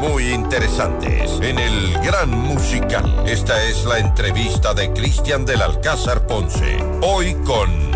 muy interesantes en el Gran Musical. Esta es la entrevista de Cristian del Alcázar Ponce. Hoy con...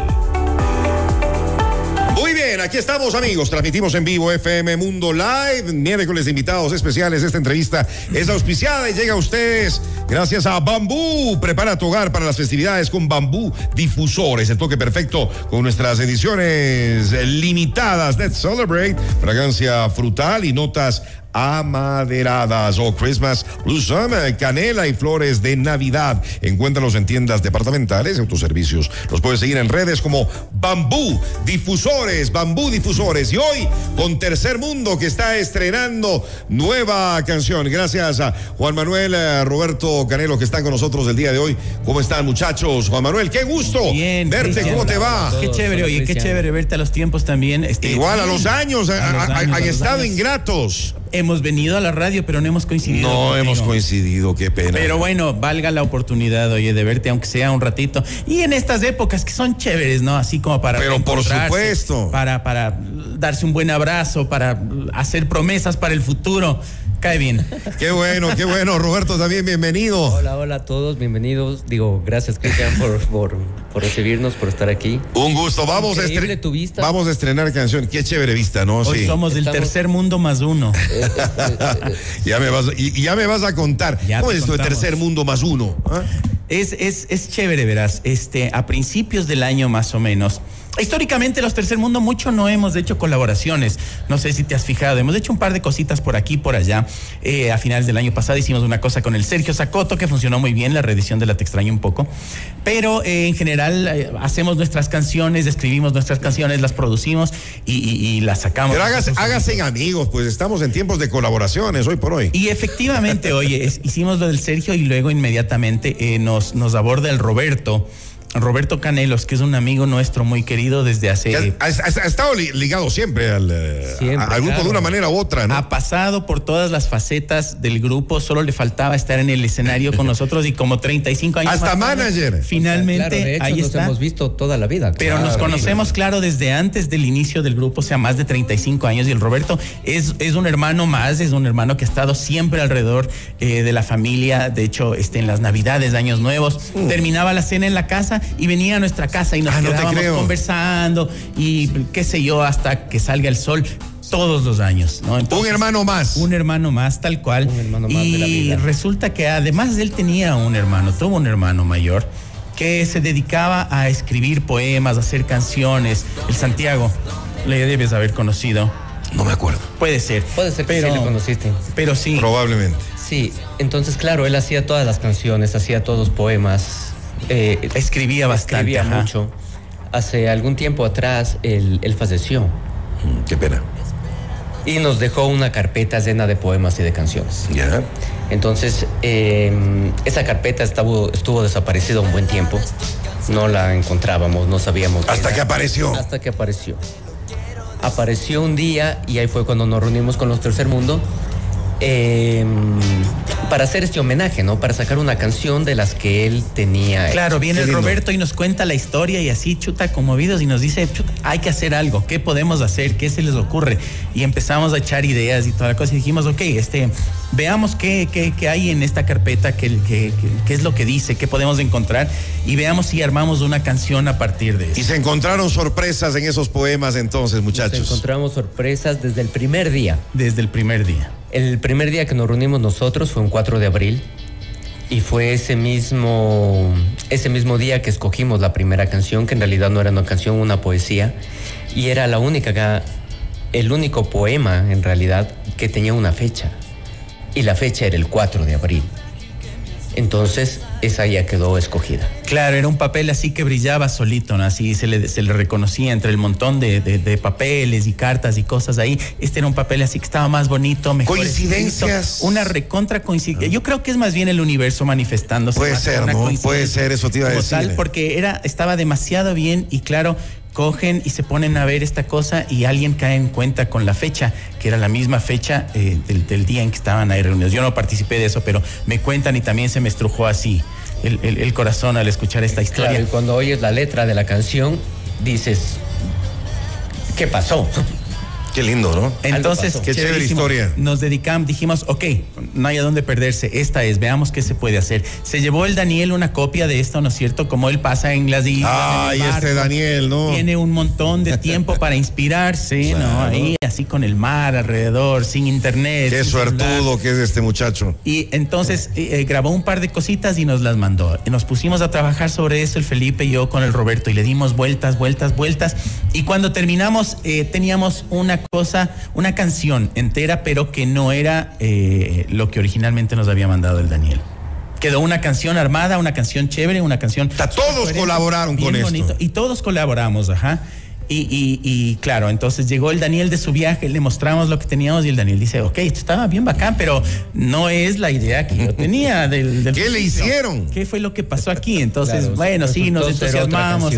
Muy bien, aquí estamos amigos, transmitimos en vivo FM Mundo Live, miércoles de invitados especiales. Esta entrevista es auspiciada y llega a ustedes gracias a Bambú. Prepara tu hogar para las festividades con Bambú Difusores, el toque perfecto con nuestras ediciones limitadas. Let's Celebrate, fragancia frutal y notas amaderadas o Christmas Blue Summer, canela y flores de Navidad. Encuéntralos en tiendas departamentales y autoservicios. Los puedes seguir en redes como Bambú Difusores, Bambú Difusores. Y hoy con Tercer Mundo que está estrenando nueva canción. Gracias a Juan Manuel, a Roberto Canelo que están con nosotros el día de hoy. ¿Cómo están muchachos? Juan Manuel, qué gusto Bien, verte. Cristian. ¿Cómo te va? Qué chévere, oye, qué chévere verte a los tiempos también. Este, Igual a los años, A a- los a- años, a han los estado años. ingratos. Hemos venido a la radio, pero no hemos coincidido. No contigo. hemos coincidido, qué pena. Pero bueno, valga la oportunidad, oye, de verte, aunque sea un ratito. Y en estas épocas que son chéveres, ¿no? Así como para. Pero por supuesto. Para, para darse un buen abrazo, para hacer promesas para el futuro. Cae bien. Qué bueno, qué bueno. Roberto, también bienvenido. Hola, hola a todos, bienvenidos. Digo, gracias Cristian por, por, por recibirnos, por estar aquí. Un gusto. Vamos a, Increíble estre- tu vista. vamos a estrenar canción. Qué chévere vista, ¿no? Hoy Sí. somos del Estamos- tercer mundo más uno. Eh, este, eh, Ya me vas, y, ya me vas a contar. Ya ¿Cómo es esto de contamos. tercer mundo más uno? ¿Ah? Es, es, es chévere, verás. Este, a principios del año más o menos. Históricamente los Tercer Mundo mucho no hemos hecho colaboraciones. No sé si te has fijado. Hemos hecho un par de cositas por aquí, por allá. Eh, a finales del año pasado hicimos una cosa con el Sergio Zacoto que funcionó muy bien. La reedición de la Te extraño un poco. Pero eh, en general eh, hacemos nuestras canciones, escribimos nuestras canciones, las producimos y, y- y las sacamos. Pero hágase, hágase amigos, pues estamos en tiempos de colaboraciones hoy por hoy. y efectivamente, oye, es- hicimos lo del Sergio y luego inmediatamente nos, nos aborda el Roberto. Roberto Canelos, que es un amigo nuestro muy querido desde hace... Ha, ha- ha estado li- ligado siempre al, eh, Siempre, a- al grupo claro. de una manera u otra, ¿no? Ha pasado por todas las facetas del grupo, solo le faltaba estar en el escenario con nosotros y como 35 años. Hasta más tarde, manager. Finalmente, claro, de hecho, ahí nos está. hemos visto toda la vida. Pero nos conocemos, claro, desde antes del inicio del grupo, o sea, más de 35 años. Y el Roberto es, es un hermano más, es un hermano que ha estado siempre alrededor eh, de la familia. De hecho, este, en las Navidades, Años Nuevos, terminaba la cena en la casa y venía a nuestra casa y nos Ah, quedábamos conversando y qué sé yo, hasta que salga el sol. Todos los años, ¿no? un hermano más. un hermano más, tal cual. Un hermano más y de la vida. resulta que además él tenía un hermano, tuvo un hermano mayor que se dedicaba a escribir poemas, a hacer canciones. El Santiago, le debes haber conocido. No me acuerdo. Puede ser. Puede ser que pero, sí le conociste. Pero sí. Probablemente. Sí, entonces claro, él hacía todas las canciones, hacía todos los poemas. Eh, Escribía bastante. escribía ajá. mucho. Hace algún tiempo atrás él, él falleció Mm, Qué pena. y nos dejó una carpeta llena de poemas y de canciones. Ya. Entonces, eh, esa carpeta estuvo, estuvo desaparecida un buen tiempo. No la encontrábamos, no sabíamos. Hasta que apareció. Hasta que apareció. Apareció un día y ahí fue cuando nos reunimos con los Tercer Mundo eh, para hacer este homenaje, ¿no? Para sacar una canción de las que él tenía. Claro, viene el. Roberto y nos cuenta la historia y así chuta conmovidos y nos dice, chuta, hay que hacer algo, ¿qué podemos hacer? ¿Qué se les ocurre? Y empezamos a echar ideas y toda la cosa y dijimos, ok, este, veamos qué, qué, qué hay en esta carpeta, qué, qué, qué- qué es lo que dice, qué podemos encontrar y veamos si armamos una canción a partir de Y eso. se encontraron sorpresas en esos poemas entonces, Nos muchachos. encontramos sorpresas desde el primer día. Desde el primer día. El primer día que nos reunimos nosotros fue un 4 de abril y fue ese mismo, ese mismo día que escogimos la primera canción, que en realidad no era una canción, una poesía, y era la única, ca- el único poema en realidad que tenía una fecha, y la fecha era el 4 de abril. Entonces, esa ya quedó escogida. Claro, era un papel así que brillaba solito, ¿no? Así se le, se le reconocía entre el montón de, de- de papeles y cartas y cosas ahí. Este era un papel así que estaba más bonito, mejor. Coincidencias. escrito, Una recontra coincidencia. Yo creo que es más bien el universo manifestándose. Puede ser, una ¿no? Puede ser, eso te iba a decir. tal, porque era, estaba demasiado bien y claro, cogen y se ponen a ver esta cosa y alguien cae en cuenta con la fecha, que era la misma fecha eh, del, del día en que estaban ahí reunidos. Yo no participé de eso, pero me cuentan y también se me estrujó así el, el- el corazón al escuchar esta historia. Claro, y cuando oyes la letra de la canción, dices, ¿qué pasó? Qué lindo, ¿no? Entonces. Qué chévere historia. Nos dedicamos, dijimos, ok, no hay a dónde perderse, esta es, veamos qué se puede hacer. Se llevó el Daniel una copia de esto, ¿no es cierto? Como él pasa en las islas. Ay, en el este. Daniel, ¿no? Tiene un montón de tiempo para inspirarse, ¿no? Ahí, así con el mar alrededor, sin internet. Qué sin celular. suertudo que es este muchacho. Y entonces eh, eh, grabó un par de cositas y nos las mandó. Y nos pusimos a trabajar sobre eso, el Felipe y yo con el Roberto, y le dimos vueltas, vueltas, vueltas. Y cuando terminamos, eh, teníamos una cosa, una canción entera, pero que no era eh, lo que originalmente nos había mandado el Daniel. Quedó una canción armada, una canción chévere, una canción. Todos colaboraron con bien esto. Y todos colaboramos, ajá. Y, y- y, claro, entonces llegó el Daniel de su viaje, le mostramos lo que teníamos y el Daniel dice, ok, esto estaba bien bacán, pero no es la idea que yo tenía del... del ¿Qué le hicieron? ¿Qué fue lo que pasó aquí? Entonces, Claro, bueno, sí, nos entusiasmamos.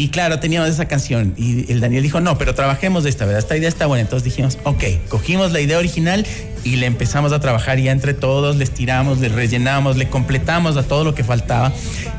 Y claro, teníamos esa canción. Y el Daniel dijo, no, pero trabajemos de esta, ¿verdad? Esta idea está buena. Entonces dijimos, ok, cogimos la idea original y le empezamos a trabajar ya entre todos, les tiramos, le rellenamos, le completamos a todo lo que faltaba.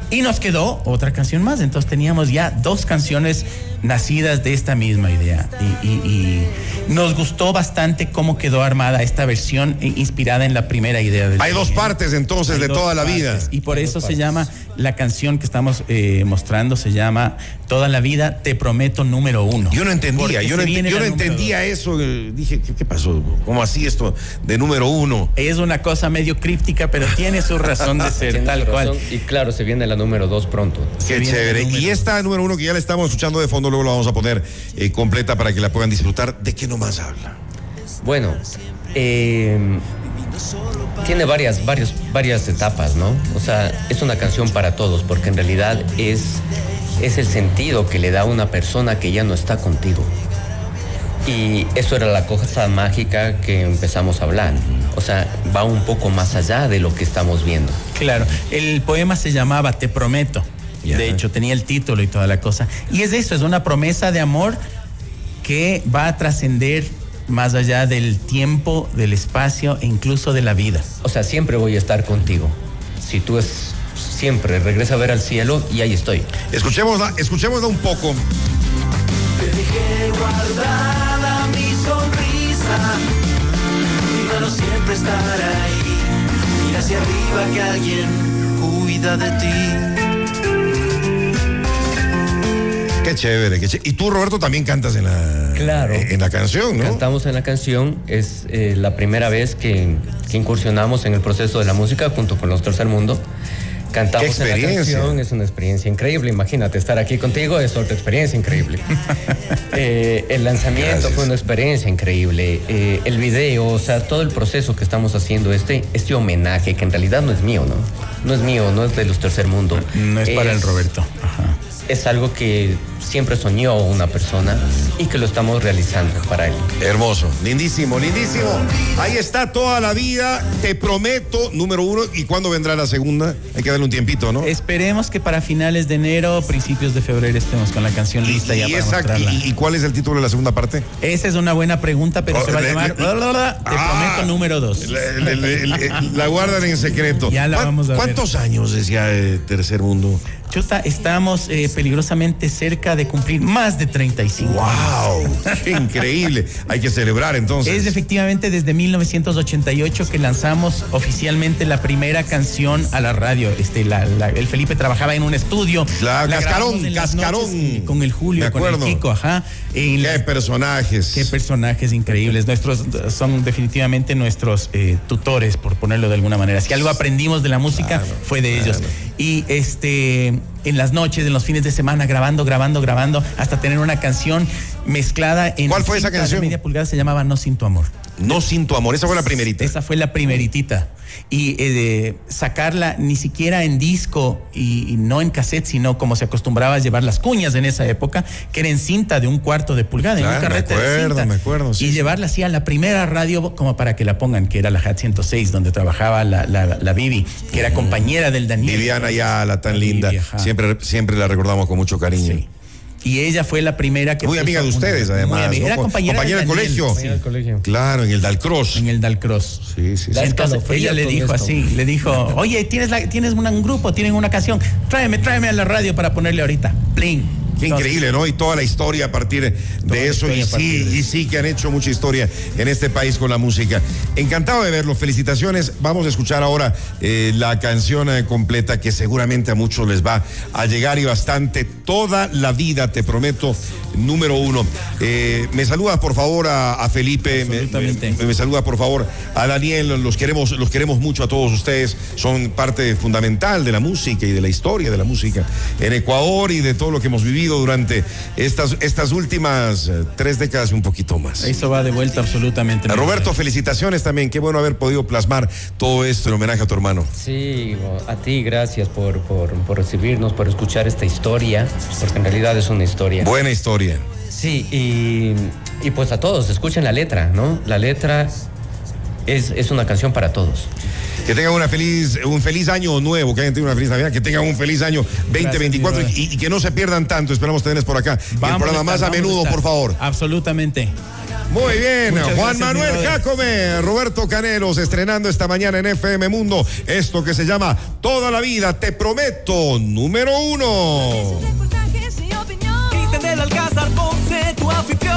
Y nos quedó otra canción más. Entonces teníamos ya dos canciones nacidas de esta misma idea. Y, y- y nos gustó bastante cómo quedó armada esta versión eh, inspirada en la primera idea del Hay dos partes entonces Hay de toda la vida. Y por eso se llama, la canción que estamos eh, mostrando se llama Toda la vida te prometo número uno. Yo no entendía, yo no, ent- yo no entendía eso. Dije, ¿qué, qué pasó? ¿Cómo así esto de número uno? Es una cosa medio críptica, pero tiene su razón de ser, tal cual. razón. Y claro, se viene la número dos pronto. Qué chévere. Y esta número uno que ya la estamos escuchando de fondo, luego la vamos a poner eh, completa para que la puedan disfrutar. ¿De qué nomás habla? Bueno, eh, tiene varias, varios, varias etapas, ¿no? O sea, es una canción para todos, porque en realidad es, es el sentido que le da a una persona que ya no está contigo. Y eso era la cosa mágica que empezamos a hablar. O sea, va un poco más allá de lo que estamos viendo. Claro, el poema se llamaba Te prometo. De hecho, tenía el título y toda la cosa. Y es eso, es una promesa de amor que va a trascender más allá del tiempo, del espacio e incluso de la vida. O sea, siempre voy a estar contigo. Si tú es siempre regresa a ver al cielo y ahí estoy. Escuchémosla, escuchémosla un poco. Te dejé sonrisa. Mi mano siempre estará ahí. Mira hacia arriba que alguien cuida de ti. Qué chévere, qué chévere. Y tú, Roberto, también cantas en la, Claro. en la canción, ¿no? Cantamos en la canción, es eh, la primera vez que, que incursionamos en el proceso de la música junto con los Tercer Mundo. Cantamos Qué en la canción, es una experiencia increíble. Imagínate estar aquí contigo, es otra experiencia increíble. Eh, el lanzamiento Gracias. fue una experiencia increíble. Eh, el video, o sea, todo el proceso que estamos haciendo, este, este homenaje que en realidad no es mío, ¿no? No es mío, no es de los Tercer Mundo. No es para el Roberto. Ajá. Es algo que siempre soñó una persona y que lo estamos realizando para él. Hermoso, lindísimo, lindísimo. Ahí está toda la vida, te prometo, número uno. ¿Y cuándo vendrá la segunda? Hay que darle un tiempito, ¿no? Esperemos que para finales de enero, principios de febrero estemos con la canción Y, lista ya y para esa- mostrarla. y- y cuál es el título de la segunda parte? Esa es una buena pregunta, pero Oh, se va a llamar le- Te Ah, prometo número dos. La, guardan en secreto. Ya la ¿Cuán- vamos a ver. ¿Cuántos años decía eh, Tercer Mundo? Chuta, estamos eh, peligrosamente cerca de cumplir más de 35. ¡Wow! ¡Qué increíble! Hay que celebrar entonces. Es efectivamente desde 1988 que lanzamos oficialmente la primera canción a la radio. Este, la- la- el Felipe trabajaba en un estudio. Claro, La Cascarón, Cascarón. Con el Julio, con el. Kiko, ajá. En ¡Qué las- personajes! Qué personajes increíbles. Nuestros son definitivamente nuestros eh, tutores, por ponerlo de alguna manera. Si algo aprendimos de la música fue de ellos. Y este en las noches, en los fines de semana, grabando, grabando, grabando, hasta tener una canción mezclada en ¿Cuál fue esa cinta de canción? media pulgada se llamaba No sin tu amor. no sin tu amor. Esa fue la primerita. Esa fue la primeritita. Y eh, de sacarla ni siquiera en disco y, y no en cassette, sino como se acostumbraba a llevar las cuñas en esa época, que era en cinta de un cuarto de pulgada, en un me carrete de acuerdo, cinta. me acuerdo, sí, y sí. llevarla así a la primera radio como para que la pongan, que era la HAT 106, donde trabajaba la, la, la Vivi, que era compañera del Daniel. Viviana tan La linda. Vivi, ajá. Siempre, siempre la recordamos con mucho cariño. Sí. Y ella fue la primera que. Muy amiga de una- ustedes, muy además. amiga. ¿no? Era Co- compañera, del Daniel, colegio. sí, colegio. Claro, en el Dalcross. en el Dalcross. Sí, sí, sí. Entonces ella le dijo esto. así, le dijo, oye, tienes, la, tienes un grupo, tienen una canción, tráeme, tráeme a la radio para ponerle ahorita. Plin. Qué increíble, ¿no? Y toda la historia a partir de eso. Y sí, y sí que han hecho mucha historia en este país con la música. Encantado de verlo. Felicitaciones. Vamos a escuchar ahora eh, la canción eh, completa que seguramente a muchos les va a llegar y bastante. Toda la vida, te prometo, número uno. Eh, me saluda por favor a, Felipe. Me, me, saluda por favor a Daniel. Los queremos, los queremos mucho a todos ustedes. Son parte fundamental de la música y de la historia de la música en Ecuador y de todo lo que hemos vivido durante estas, estas últimas eh, tres décadas y un poquito más. Eso va de vuelta absolutamente. Roberto, felicitaciones también. Qué bueno haber podido plasmar todo esto en homenaje a tu hermano. Sí, a ti, gracias por, por, recibirnos, por escuchar esta historia, porque en realidad es una historia. Buena historia. Sí, y, y pues a todos, escuchen la letra, ¿no? La letra es, es una canción para todos. Que tengan una feliz, un feliz año nuevo, que hayan tenido una feliz Navidad, que tengan un feliz año 2024 y, que no se pierdan tanto. Esperamos tenerles por acá. el programa más a menudo, por favor. Absolutamente. Muy bien, Juan Manuel Jacome, Roberto Canelos, estrenando esta mañana en FM Mundo esto que se llama Toda la vida, te prometo, número uno.